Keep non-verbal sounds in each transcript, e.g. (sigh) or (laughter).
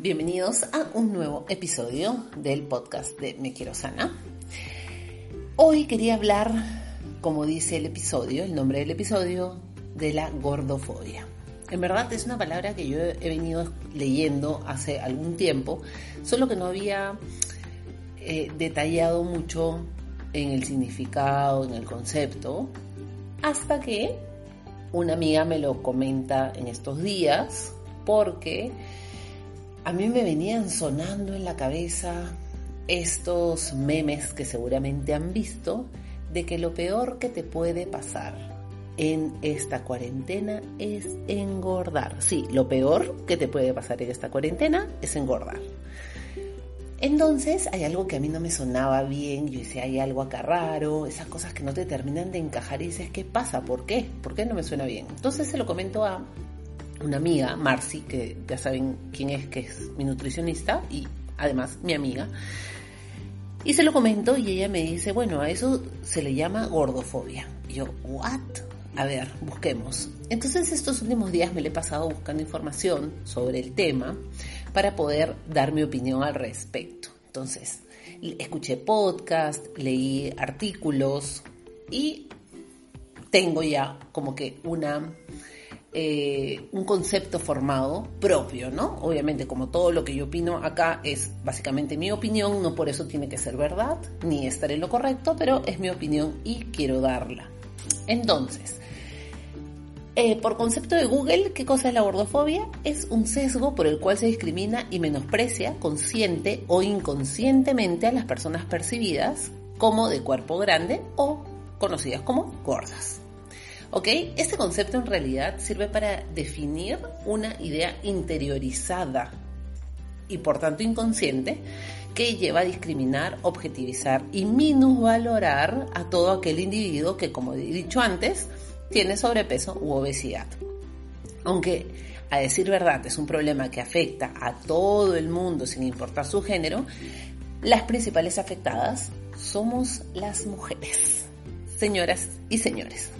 Bienvenidos a un nuevo episodio del podcast de Me Quiero Sana. Hoy quería hablar, como dice el episodio, el nombre del episodio, de la gordofobia. En verdad es una palabra que yo he venido leyendo hace algún tiempo, solo que no había eh, detallado mucho en el significado, en el concepto, hasta que una amiga me lo comenta en estos días porque a mí me venían sonando en la cabeza estos memes que seguramente han visto de que lo peor que te puede pasar en esta cuarentena es engordar. Sí, lo peor que te puede pasar en esta cuarentena es engordar. Entonces hay algo que a mí no me sonaba bien, yo decía, hay algo acá raro, esas cosas que no te terminan de encajar y dices, ¿qué pasa? ¿Por qué? ¿Por qué no me suena bien? Entonces se lo comento a una amiga, Marcy, que ya saben quién es, que es mi nutricionista y además mi amiga. Y se lo comento y ella me dice, bueno, a eso se le llama gordofobia. Y yo, ¿what? A ver, busquemos. Entonces estos últimos días me le he pasado buscando información sobre el tema para poder dar mi opinión al respecto. Entonces, escuché podcast, leí artículos y tengo ya como que una eh, un concepto formado propio, ¿no? Obviamente, como todo lo que yo opino acá es básicamente mi opinión, no por eso tiene que ser verdad, ni estar en lo correcto, pero es mi opinión y quiero darla. Entonces, eh, por concepto de Google, ¿qué cosa es la gordofobia? Es un sesgo por el cual se discrimina y menosprecia consciente o inconscientemente a las personas percibidas como de cuerpo grande o conocidas como gordas. ¿Ok? Este concepto en realidad sirve para definir una idea interiorizada y por tanto inconsciente que lleva a discriminar, objetivizar y minusvalorar a todo aquel individuo que, como he dicho antes, tiene sobrepeso u obesidad. Aunque, a decir verdad, es un problema que afecta a todo el mundo sin importar su género, las principales afectadas somos las mujeres. Señoras y señores.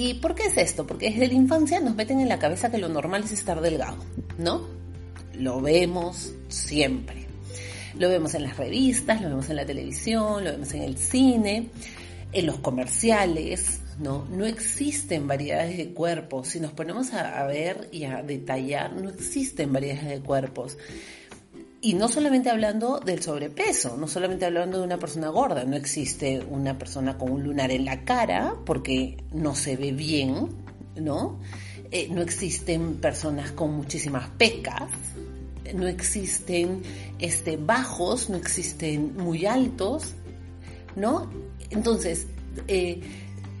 ¿Y por qué es esto? Porque desde la infancia nos meten en la cabeza que lo normal es estar delgado, ¿no? Lo vemos siempre. Lo vemos en las revistas, lo vemos en la televisión, lo vemos en el cine, en los comerciales, ¿no? No existen variedades de cuerpos. Si nos ponemos a, ver y a detallar, no existen variedades de cuerpos. Y no solamente hablando del sobrepeso, no solamente hablando de una persona gorda, no existe una persona con un lunar en la cara porque no se ve bien, ¿no? Eh, no existen personas con muchísimas pecas, no existen este, bajos, no existen muy altos, ¿no? Entonces, eh,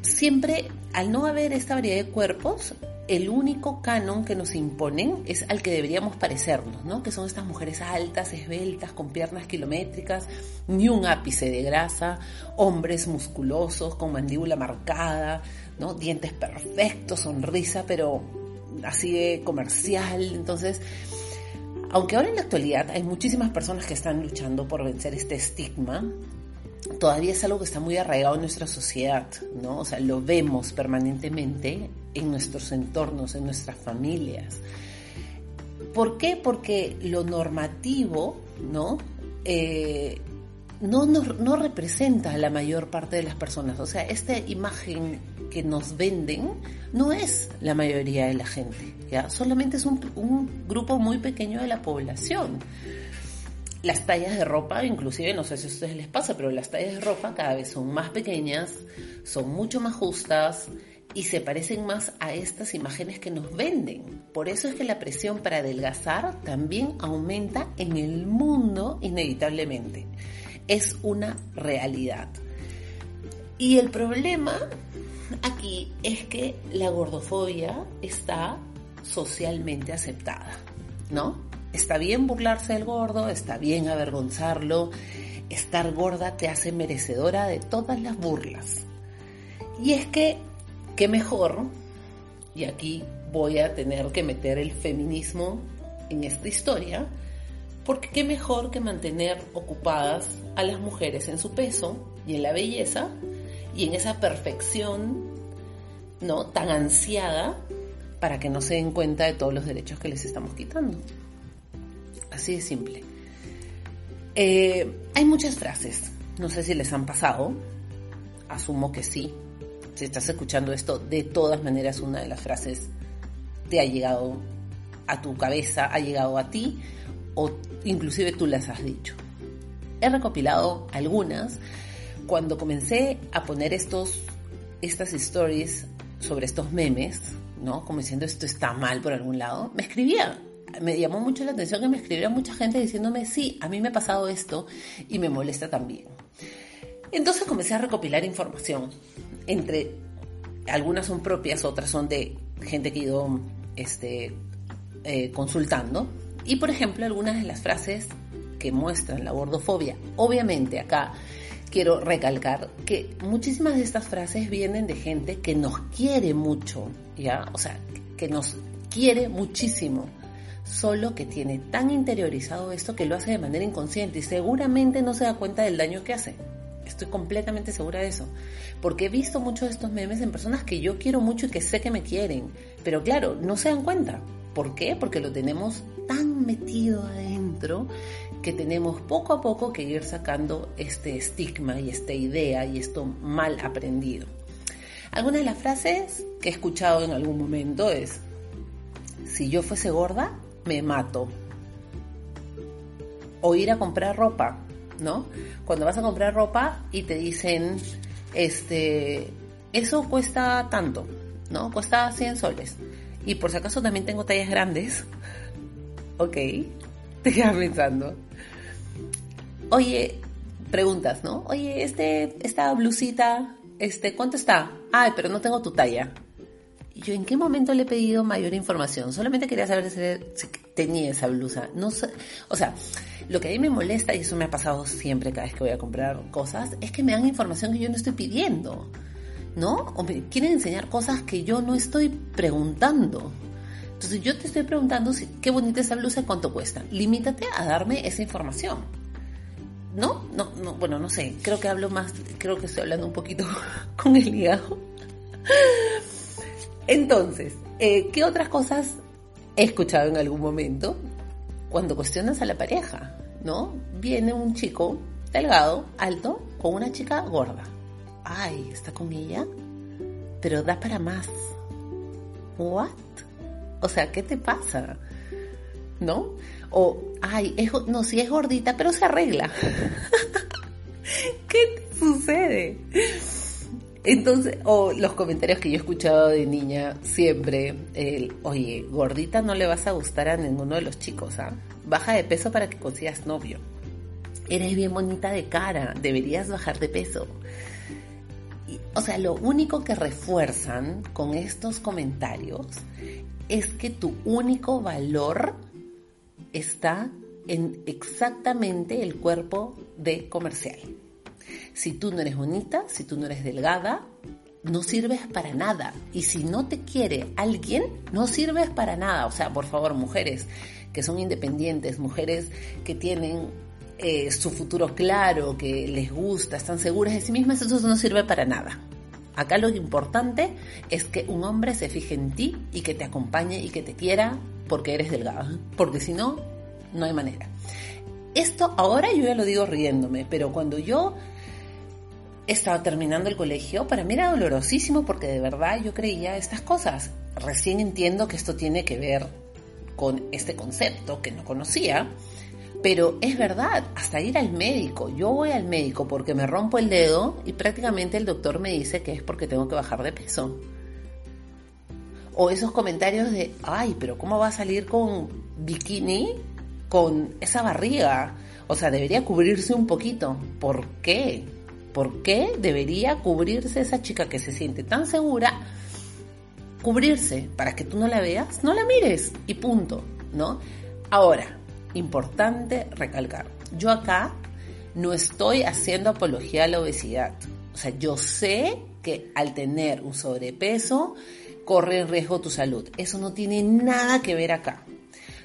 siempre al no haber esta variedad de cuerpos, el único canon que nos imponen es al que deberíamos parecernos, ¿no? Que son estas mujeres altas, esbeltas, con piernas kilométricas, ni un ápice de grasa, hombres musculosos, con mandíbula marcada, ¿no? Dientes perfectos, sonrisa, pero así de comercial. Entonces, aunque ahora en la actualidad hay muchísimas personas que están luchando por vencer este estigma, todavía es algo que está muy arraigado en nuestra sociedad, ¿no? O sea, lo vemos permanentemente en nuestros entornos, en nuestras familias. ¿Por qué? Porque lo normativo, ¿no? Eh, no, no, no, representa a la mayor parte de las personas. O sea, esta imagen que nos venden no es la mayoría de la gente, ¿ya? Solamente es un, un grupo muy pequeño de la población las tallas de ropa, inclusive no sé si a ustedes les pasa, pero las tallas de ropa cada vez son más pequeñas, son mucho más justas y se parecen más a estas imágenes que nos venden. Por eso es que la presión para adelgazar también aumenta en el mundo inevitablemente. Es una realidad. Y el problema aquí es que la gordofobia está socialmente aceptada, ¿no? Está bien burlarse del gordo, está bien avergonzarlo, estar gorda te hace merecedora de todas las burlas. Y es que, qué mejor, y aquí voy a tener que meter el feminismo en esta historia, porque qué mejor que mantener ocupadas a las mujeres en su peso y en la belleza y en esa perfección no tan ansiada para que no se den cuenta de todos los derechos que les estamos quitando. Así de simple. Eh, hay muchas frases, no sé si les han pasado, asumo que sí. Si estás escuchando esto, de todas maneras una de las frases te ha llegado a tu cabeza, ha llegado a ti o inclusive tú las has dicho. He recopilado algunas. Cuando comencé a poner estos, estas stories sobre estos memes, ¿no? Como diciendo esto está mal por algún lado, me escribía. Me llamó mucho la atención que me escribiera mucha gente diciéndome, sí, a mí me ha pasado esto y me molesta también. Entonces comencé a recopilar información. Entre algunas son propias, otras son de gente que he ido este, eh, consultando. Y por ejemplo, algunas de las frases que muestran la gordofobia. Obviamente acá quiero recalcar que muchísimas de estas frases vienen de gente que nos quiere mucho, ¿ya? O sea, que nos quiere muchísimo, solo que tiene tan interiorizado esto que lo hace de manera inconsciente y seguramente no se da cuenta del daño que hace. Estoy completamente segura de eso. Porque he visto muchos de estos memes en personas que yo quiero mucho y que sé que me quieren. Pero claro, no se dan cuenta. ¿Por qué? Porque lo tenemos tan metido adentro que tenemos poco a poco que ir sacando este estigma y esta idea y esto mal aprendido. Algunas de las frases que he escuchado en algún momento es, si yo fuese gorda, me mato. O ir a comprar ropa, ¿no? Cuando vas a comprar ropa y te dicen, este, eso cuesta tanto, ¿no? Cuesta 100 soles. Y por si acaso también tengo tallas grandes. (laughs) Ok, (laughs) te quedas pensando. Oye, preguntas, ¿no? Oye, este, esta blusita, este, ¿cuánto está? Ay, pero no tengo tu talla. Yo, ¿en qué momento le he pedido mayor información? Solamente quería saber si tenía esa blusa. No o sea, lo que a mí me molesta, y eso me ha pasado siempre cada vez que voy a comprar cosas, es que me dan información que yo no estoy pidiendo, ¿no? O me quieren enseñar cosas que yo no estoy preguntando. Entonces yo te estoy preguntando qué bonita esa blusa, cuánto cuesta. Limítate a darme esa información. ¿No? No, no, bueno, no sé, creo que hablo más, creo que estoy hablando un poquito (laughs) con el hígado. Entonces, eh, ¿qué otras cosas he escuchado en algún momento? Cuando cuestionas a la pareja, ¿no? Viene un chico delgado, alto, con una chica gorda. Ay, está con ella, pero da para más. ¿What? O sea, ¿qué te pasa? ¿No? O, ay, no, si es gordita, pero se arregla. (laughs) ¿Qué sucede? Entonces, o los comentarios que yo he escuchado de niña siempre, el, oye, gordita no le vas a gustar a ninguno de los chicos, ¿ah? Baja de peso para que consigas novio. Eres bien bonita de cara, deberías bajar de peso. o sea, lo único que refuerzan con estos comentarios es que tu único valor está en exactamente el cuerpo de comercial. Si tú no eres bonita, si tú no eres delgada, no sirves para nada. Y si no te quiere alguien, no sirves para nada. O sea, por favor, mujeres que son independientes, mujeres que tienen eh, su futuro claro, que les gusta, están seguras de sí mismas, eso no sirve para nada. Acá lo importante es que un hombre se fije en ti y que te acompañe y que te quiera porque eres delgada. Porque si no, no hay manera. Esto ahora yo ya lo digo riéndome, pero cuando yo estaba terminando el colegio, para mí era dolorosísimo porque de verdad yo creía estas cosas. Recién entiendo que esto tiene que ver con este concepto que no conocía, pero es verdad, hasta ir al médico. Yo voy al médico porque me rompo el dedo y prácticamente el doctor me dice que es porque tengo que bajar de peso. O esos comentarios de, ay, pero ¿cómo va a salir con bikini con esa barriga? O sea, debería cubrirse un poquito. ¿Por qué? ¿Por qué debería cubrirse esa chica que se siente tan segura? Cubrirse para que tú no la veas, no la mires y punto, ¿no? Ahora, importante recalcar, yo acá no estoy haciendo apología a la obesidad. O sea, yo sé que al tener un sobrepeso corre en riesgo tu salud. Eso no tiene nada que ver acá.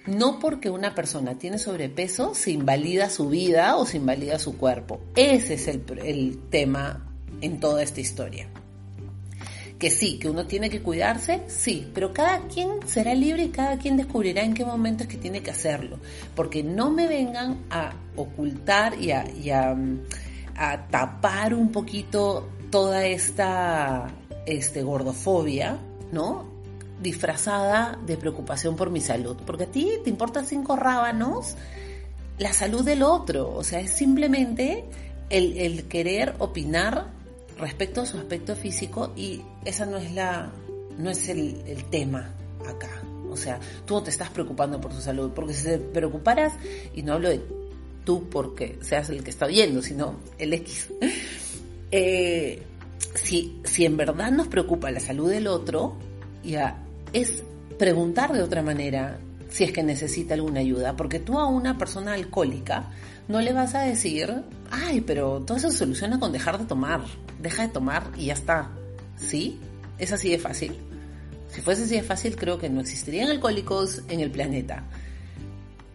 No porque una persona tiene sobrepeso se invalida su vida o se invalida su cuerpo. Ese es el, tema en toda esta historia. Que sí, que uno tiene que cuidarse, sí, pero cada quien será libre y cada quien descubrirá en qué momento es que tiene que hacerlo. Porque no me vengan a ocultar y a, a tapar un poquito toda esta este, gordofobia, ¿no? Disfrazada de preocupación por mi salud, porque a ti te importan cinco rábanos la salud del otro, o sea, es simplemente el, querer opinar respecto a su aspecto físico y esa no es la, no es el, tema acá. O sea, tú no te estás preocupando por tu salud, porque si te preocuparas, y no hablo de tú porque seas el que está oyendo, sino el X, (laughs) eh, si, si en verdad nos preocupa la salud del otro, ya es preguntar de otra manera si es que necesita alguna ayuda, porque tú a una persona alcohólica no le vas a decir, ay, pero todo eso se soluciona con dejar de tomar, deja de tomar y ya está. ¿Sí? Es así de fácil. Si fuese así de fácil, creo que no existirían alcohólicos en el planeta.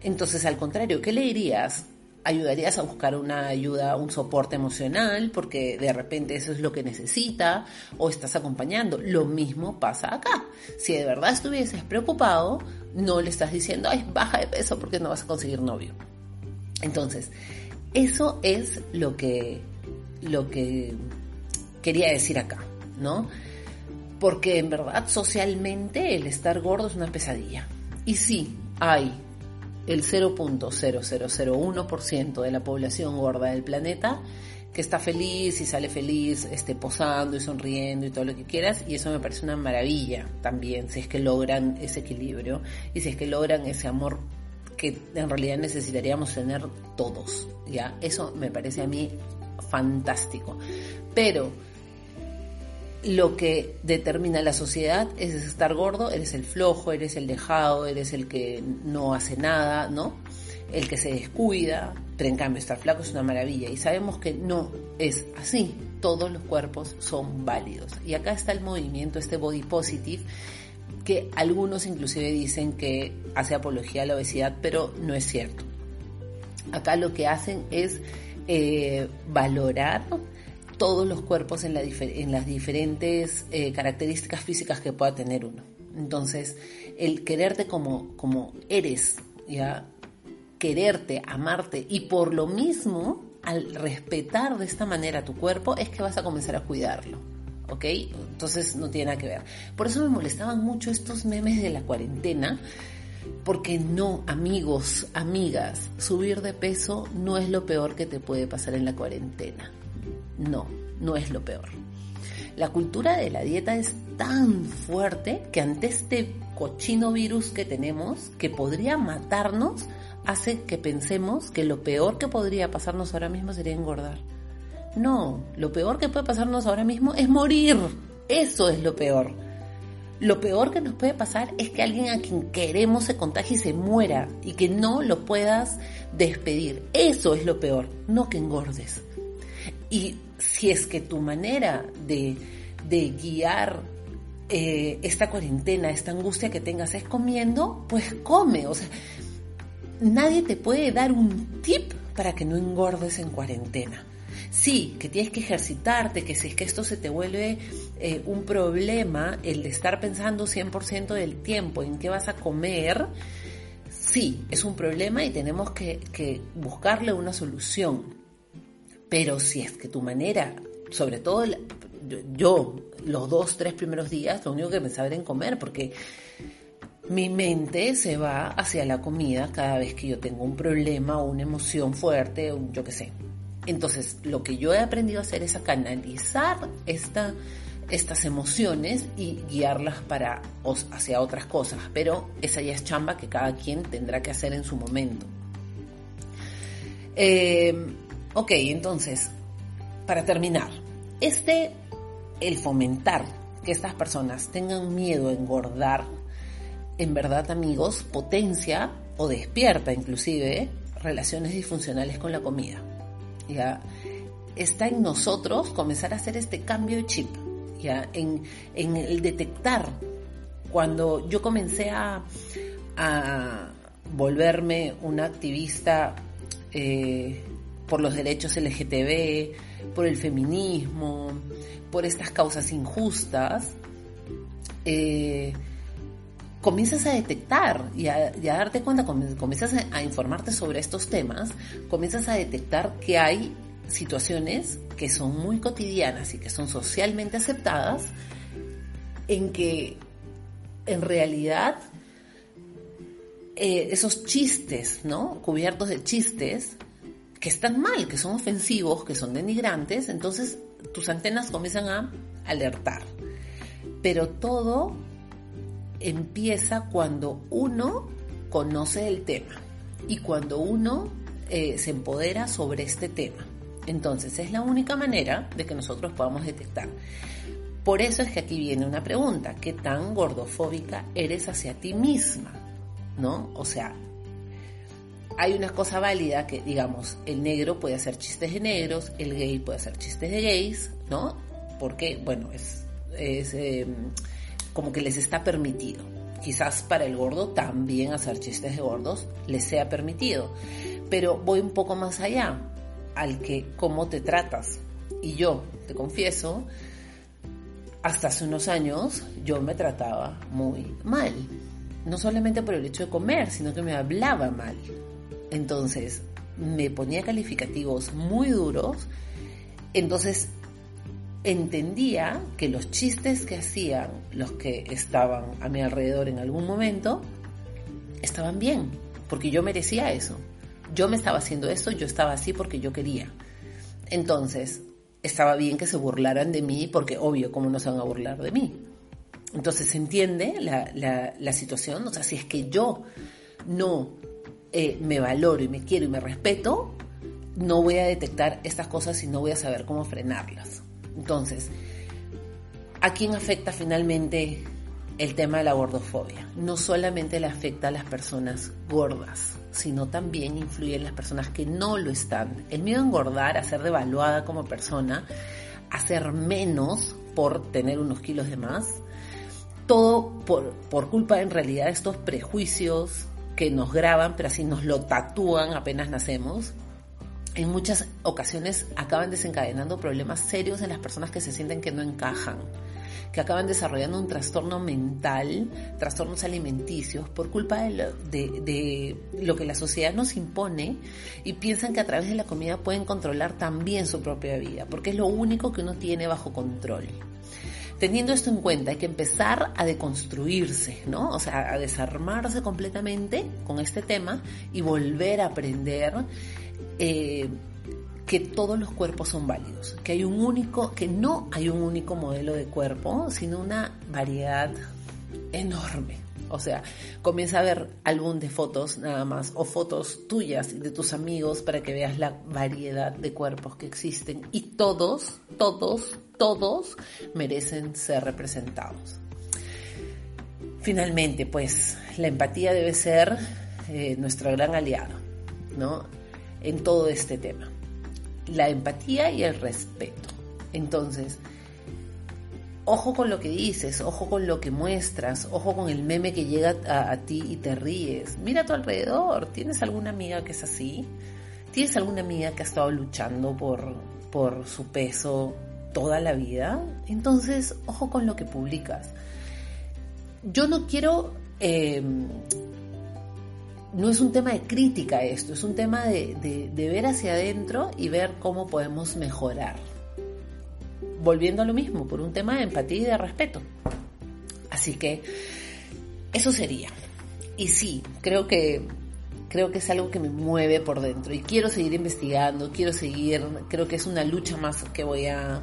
Entonces, al contrario, ¿qué le dirías? Ayudarías a buscar una ayuda, un soporte emocional, porque de repente eso es lo que necesita, o estás acompañando. Lo mismo pasa acá. Si de verdad estuvieses preocupado, no le estás diciendo, ay, baja de peso porque no vas a conseguir novio. Entonces, eso es lo que, lo que quería decir acá, ¿no? Porque en verdad socialmente el estar gordo es una pesadilla. Y sí, hay el 0.0001% de la población gorda del planeta que está feliz y sale feliz, este, posando y sonriendo y todo lo que quieras, y eso me parece una maravilla también, si es que logran ese equilibrio y si es que logran ese amor que en realidad necesitaríamos tener todos, ¿ya? Eso me parece a mí fantástico. Pero lo que determina la sociedad es estar gordo, eres el flojo, eres el dejado, eres el que no hace nada, ¿no? El que se descuida, pero en cambio estar flaco es una maravilla y sabemos que no es así, todos los cuerpos son válidos. Y acá está el movimiento, este body positive, que algunos inclusive dicen que hace apología a la obesidad, pero no es cierto. Acá lo que hacen es eh, valorar todos los cuerpos en, las diferentes eh, características físicas que pueda tener uno. Entonces, el quererte como, como eres, ya quererte, amarte y por lo mismo, al respetar de esta manera tu cuerpo, es que vas a comenzar a cuidarlo. ¿Ok? Entonces no tiene nada que ver. Por eso me molestaban mucho estos memes de la cuarentena, porque no, amigos, amigas, subir de peso no es lo peor que te puede pasar en la cuarentena. No, no es lo peor. La cultura de la dieta es tan fuerte que ante este cochino virus que tenemos, que podría matarnos, hace que pensemos que lo peor que podría pasarnos ahora mismo sería engordar. No, lo peor que puede pasarnos ahora mismo es morir. Eso es lo peor. Lo peor que nos puede pasar es que alguien a quien queremos se contagie y se muera y que no lo puedas despedir. Eso es lo peor, no que engordes. Y si es que tu manera de, guiar eh, esta cuarentena, esta angustia que tengas es comiendo, pues come. O sea, nadie te puede dar un tip para que no engordes en cuarentena. Sí, que tienes que ejercitarte, que si es que esto se te vuelve eh, un problema, el de estar pensando 100% del tiempo en qué vas a comer, sí, es un problema y tenemos que buscarle una solución. Pero si es que tu manera, sobre todo yo, los dos, tres primeros días, lo único que pensaba era en comer, porque mi mente se va hacia la comida cada vez que yo tengo un problema o una emoción fuerte, o yo qué sé. Entonces, lo que yo he aprendido a hacer es a canalizar esta, estas emociones y guiarlas para, hacia otras cosas. Pero esa ya es chamba que cada quien tendrá que hacer en su momento. Eh, Ok, entonces, para terminar, este, el fomentar que estas personas tengan miedo a engordar, en verdad amigos, potencia o despierta inclusive relaciones disfuncionales con la comida. ¿ya? Está en nosotros comenzar a hacer este cambio de chip, ¿ya? En, el detectar. Cuando yo comencé a, volverme una activista eh, por los derechos LGTB, por el feminismo, por estas causas injustas, eh, comienzas a detectar y a, darte cuenta, comienzas a, informarte sobre estos temas, comienzas a detectar que hay situaciones que son muy cotidianas y que son socialmente aceptadas, en que en realidad eh, esos chistes, ¿no? Cubiertos de chistes, que están mal, que son ofensivos, que son denigrantes, entonces tus antenas comienzan a alertar. Pero todo empieza cuando uno conoce el tema y cuando uno eh, se empodera sobre este tema. Entonces es la única manera de que nosotros podamos detectar. Por eso es que aquí viene una pregunta, ¿qué tan gordofóbica eres hacia ti misma? ¿No? O sea, hay una cosa válida que, digamos, el negro puede hacer chistes de negros, el gay puede hacer chistes de gays, ¿no? Porque, bueno, es, es em, como que les está permitido. Quizás para el gordo también hacer chistes de gordos les sea permitido. Pero voy un poco más allá, al que cómo te tratas. Y yo, te confieso, hasta hace unos años yo me trataba muy mal. No solamente por el hecho de comer, sino que me hablaba mal. Entonces, me ponía calificativos muy duros. Entonces, entendía que los chistes que hacían los que estaban a mi alrededor en algún momento estaban bien, porque yo merecía eso. Yo me estaba haciendo eso, yo estaba así porque yo quería. Entonces, estaba bien que se burlaran de mí, porque obvio, ¿cómo no se van a burlar de mí? Entonces se entiende la, situación, o sea, si es que yo no eh, me valoro y me quiero y me respeto, no voy a detectar estas cosas y no voy a saber cómo frenarlas. Entonces, ¿a quién afecta finalmente el tema de la gordofobia? No solamente le afecta a las personas gordas, sino también influye en las personas que no lo están. El miedo a engordar, a ser devaluada como persona, a ser menos por tener unos kilos de más, todo por, por culpa en realidad de estos prejuicios que nos graban, pero así nos lo tatúan apenas nacemos, en muchas ocasiones acaban desencadenando problemas serios en las personas que se sienten que no encajan, que acaban desarrollando un trastorno mental, trastornos alimenticios, por culpa de lo, que la sociedad nos impone y piensan que a través de la comida pueden controlar también su propia vida, porque es lo único que uno tiene bajo control. Teniendo esto en cuenta, hay que empezar a deconstruirse, ¿no? O sea, a desarmarse completamente con este tema y volver a aprender eh, que todos los cuerpos son válidos, que hay un único, que no hay un único modelo de cuerpo, sino una variedad enorme. O sea, comienza a ver álbum de fotos nada más o fotos tuyas y de tus amigos para que veas la variedad de cuerpos que existen y todos, todos, todos merecen ser representados. Finalmente, pues la empatía debe ser eh, nuestro gran aliado, ¿no? en todo este tema. La empatía y el respeto. Entonces, ojo con lo que dices, ojo con lo que muestras, ojo con el meme que llega a, ti y te ríes. Mira a tu alrededor, ¿tienes alguna amiga que es así? ¿Tienes alguna amiga que ha estado luchando por, por su peso toda la vida? Entonces, ojo con lo que publicas. Yo no quiero eh, no es un tema de crítica esto, es un tema de, ver hacia adentro y ver cómo podemos mejorar. Volviendo a lo mismo, por un tema de empatía y de respeto. Así que eso sería. Y sí, creo que creo que es algo que me mueve por dentro y quiero seguir investigando, quiero seguir, creo que es una lucha más que voy a,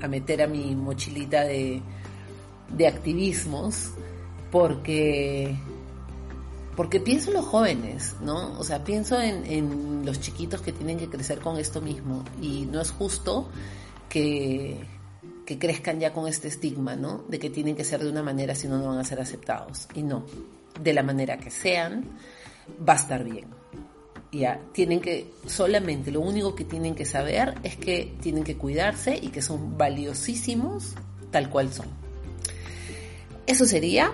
a meter a mi mochilita de, de activismos porque porque pienso en los jóvenes, ¿no? O sea, pienso en, en los chiquitos que tienen que crecer con esto mismo y no es justo que, que crezcan ya con este estigma, ¿no? De que tienen que ser de una manera si no, no van a ser aceptados. Y no, de la manera que sean, va a estar bien. Ya, tienen que, solamente lo único que tienen que saber es que tienen que cuidarse y que son valiosísimos tal cual son. Eso sería.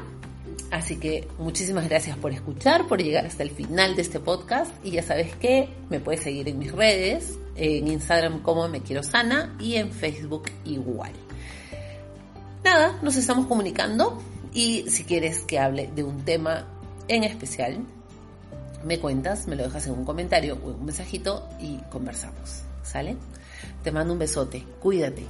Así que muchísimas gracias por escuchar, por llegar hasta el final de este podcast. Y ya sabes que me puedes seguir en mis redes, en Instagram como Me Quiero Sana y en Facebook igual. Nada, nos estamos comunicando y si quieres que hable de un tema en especial, me cuentas, me lo dejas en un comentario o en un mensajito y conversamos. ¿Sale? Te mando un besote, cuídate.